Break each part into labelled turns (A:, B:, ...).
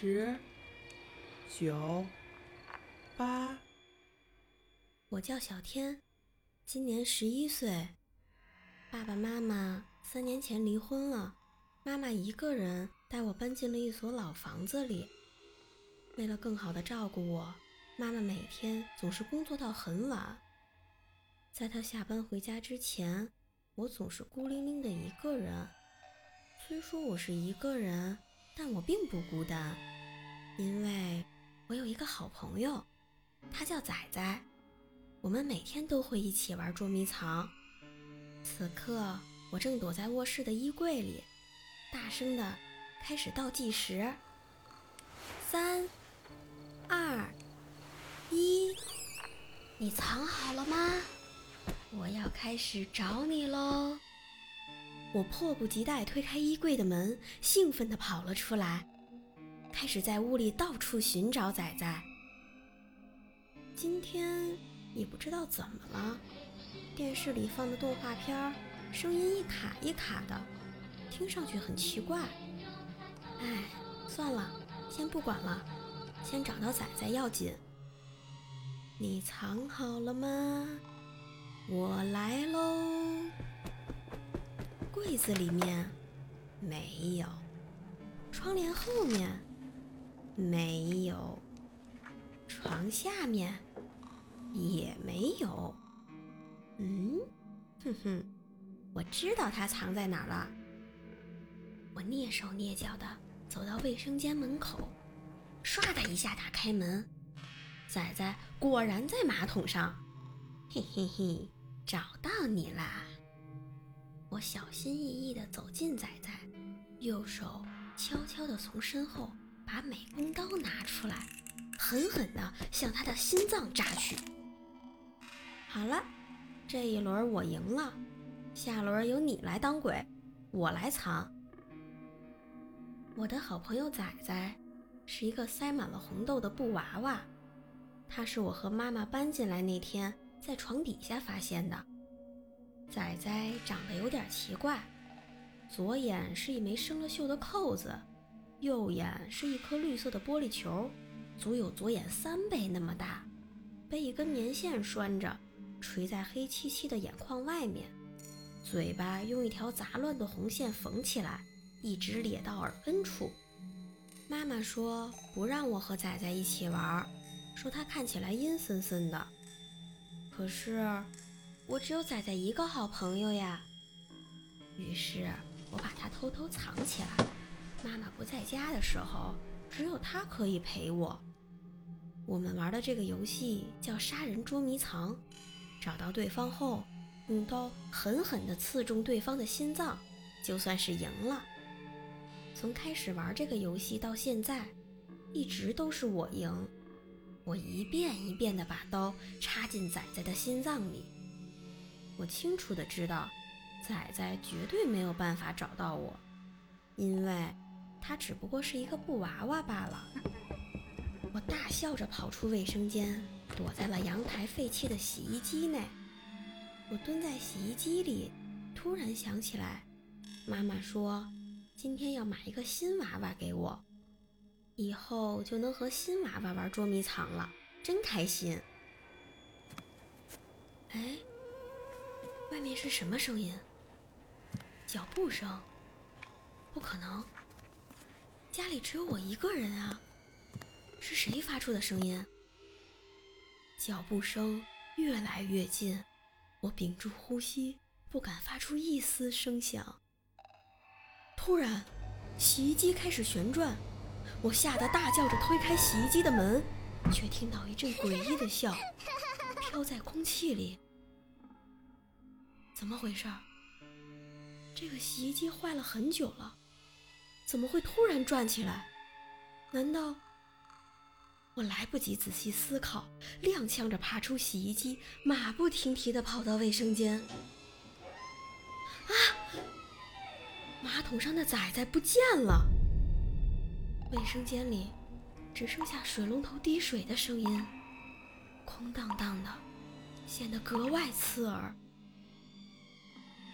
A: 十、九、八，
B: 我叫小天，今年十一岁。爸爸妈妈三年前离婚了，妈妈一个人带我搬进了一所老房子里。为了更好的照顾我，妈妈每天总是工作到很晚。在她下班回家之前，我总是孤零零的一个人。虽说我是一个人。但我并不孤单，因为我有一个好朋友，他叫仔仔。我们每天都会一起玩捉迷藏。此刻，我正躲在卧室的衣柜里，大声的开始倒计时：三、二、一。你藏好了吗？我要开始找你喽！我迫不及待推开衣柜的门，兴奋地跑了出来，开始在屋里到处寻找仔仔。今天也不知道怎么了，电视里放的动画片声音一卡一卡的，听上去很奇怪。哎，算了，先不管了，先找到仔仔要紧。你藏好了吗？我来喽。柜子里面没有，窗帘后面没有，床下面也没有。嗯，哼哼，我知道它藏在哪儿了。我蹑手蹑脚的走到卫生间门口，唰的一下打开门，仔仔果然在马桶上。嘿嘿嘿，找到你啦！我小心翼翼地走近仔仔，右手悄悄地从身后把美工刀拿出来，狠狠地向他的心脏扎去。好了，这一轮我赢了，下轮由你来当鬼，我来藏。我的好朋友仔仔是一个塞满了红豆的布娃娃，他是我和妈妈搬进来那天在床底下发现的。仔仔长得有点奇怪，左眼是一枚生了锈的扣子，右眼是一颗绿色的玻璃球，足有左眼三倍那么大，被一根棉线拴着，垂在黑漆漆的眼眶外面。嘴巴用一条杂乱的红线缝起来，一直咧到耳根处。妈妈说不让我和仔仔一起玩，说他看起来阴森森的。可是。我只有仔仔一个好朋友呀，于是我把它偷偷藏起来。妈妈不在家的时候，只有它可以陪我。我们玩的这个游戏叫杀人捉迷藏，找到对方后，用刀狠狠地刺中对方的心脏，就算是赢了。从开始玩这个游戏到现在，一直都是我赢。我一遍一遍地把刀插进仔仔的心脏里。我清楚的知道，仔仔绝对没有办法找到我，因为他只不过是一个布娃娃罢了。我大笑着跑出卫生间，躲在了阳台废弃的洗衣机内。我蹲在洗衣机里，突然想起来，妈妈说今天要买一个新娃娃给我，以后就能和新娃娃玩捉迷藏了，真开心。哎。外面是什么声音？脚步声？不可能，家里只有我一个人啊！是谁发出的声音？脚步声越来越近，我屏住呼吸，不敢发出一丝声响。突然，洗衣机开始旋转，我吓得大叫着推开洗衣机的门，却听到一阵诡异的笑飘在空气里。怎么回事？这个洗衣机坏了很久了，怎么会突然转起来？难道我来不及仔细思考，踉跄着爬出洗衣机，马不停蹄地跑到卫生间。啊！马桶上的仔仔不见了，卫生间里只剩下水龙头滴水的声音，空荡荡的，显得格外刺耳。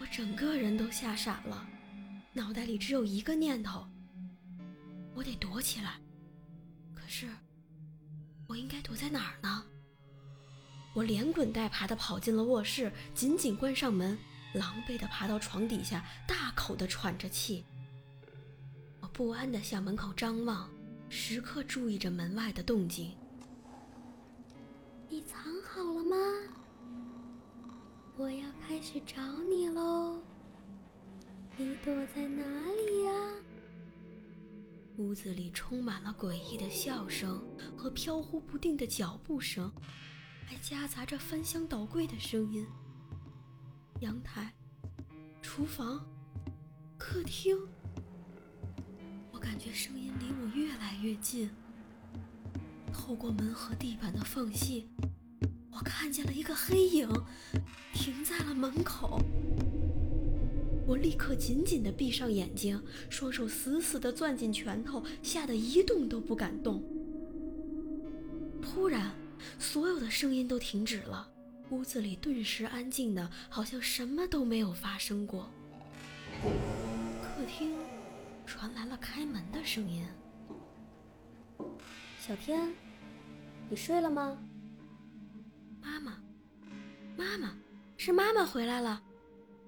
B: 我整个人都吓傻了，脑袋里只有一个念头：我得躲起来。可是，我应该躲在哪儿呢？我连滚带爬地跑进了卧室，紧紧关上门，狼狈地爬到床底下，大口地喘着气。我不安地向门口张望，时刻注意着门外的动静。
C: 你藏好了吗？我要开始找你喽！你躲在哪里呀？
B: 屋子里充满了诡异的笑声和飘忽不定的脚步声，还夹杂着翻箱倒柜的声音。阳台、厨房、客厅，我感觉声音离我越来越近。透过门和地板的缝隙。我看见了一个黑影，立刻紧紧地闭上眼睛，双手死死地攥紧拳头，吓得一动都不敢动。突然，所有的声音都停止了，屋子里顿时安静的，好像什么都没有发生过。客厅传来了开门的声音：“
C: 小天，你睡了吗？”
B: 妈妈，妈妈，是妈妈回来了！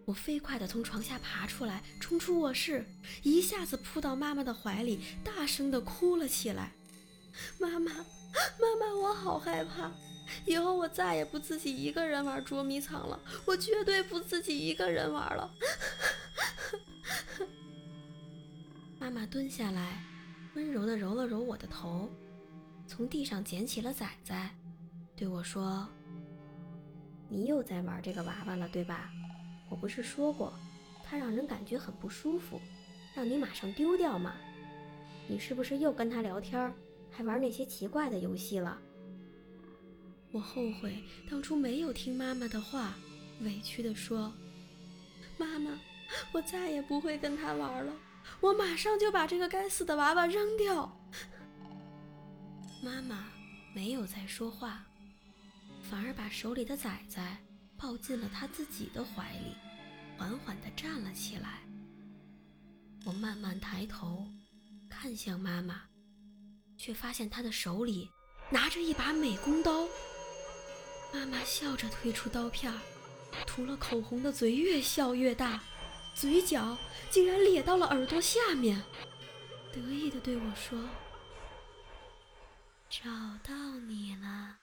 B: 我飞快地从床下爬出来，冲出卧室，一下子扑到妈妈的怀里，大声地哭了起来。妈妈，妈妈，我好害怕！以后我再也不自己一个人玩捉迷藏了，我绝对不自己一个人玩了。妈妈蹲下来，温柔地揉了揉我的头，从地上捡起了仔仔，对我说。你又在玩这个娃娃了，对吧？我不是说过，它让人感觉很不舒服，让你马上丢掉吗？你是不是又跟他聊天，还玩那些奇怪的游戏了？我后悔当初没有听妈妈的话，委屈地说：“妈妈，我再也不会跟他玩了，我马上就把这个该死的娃娃扔掉。”妈妈没有再说话。反而把手里的崽崽抱进了他自己的怀里，缓缓地站了起来。我慢慢抬头，看向妈妈，却发现她的手里拿着一把美工刀。妈妈笑着推出刀片，涂了口红的嘴越笑越大，嘴角竟然咧到了耳朵下面，得意地对我说：“找到你了。”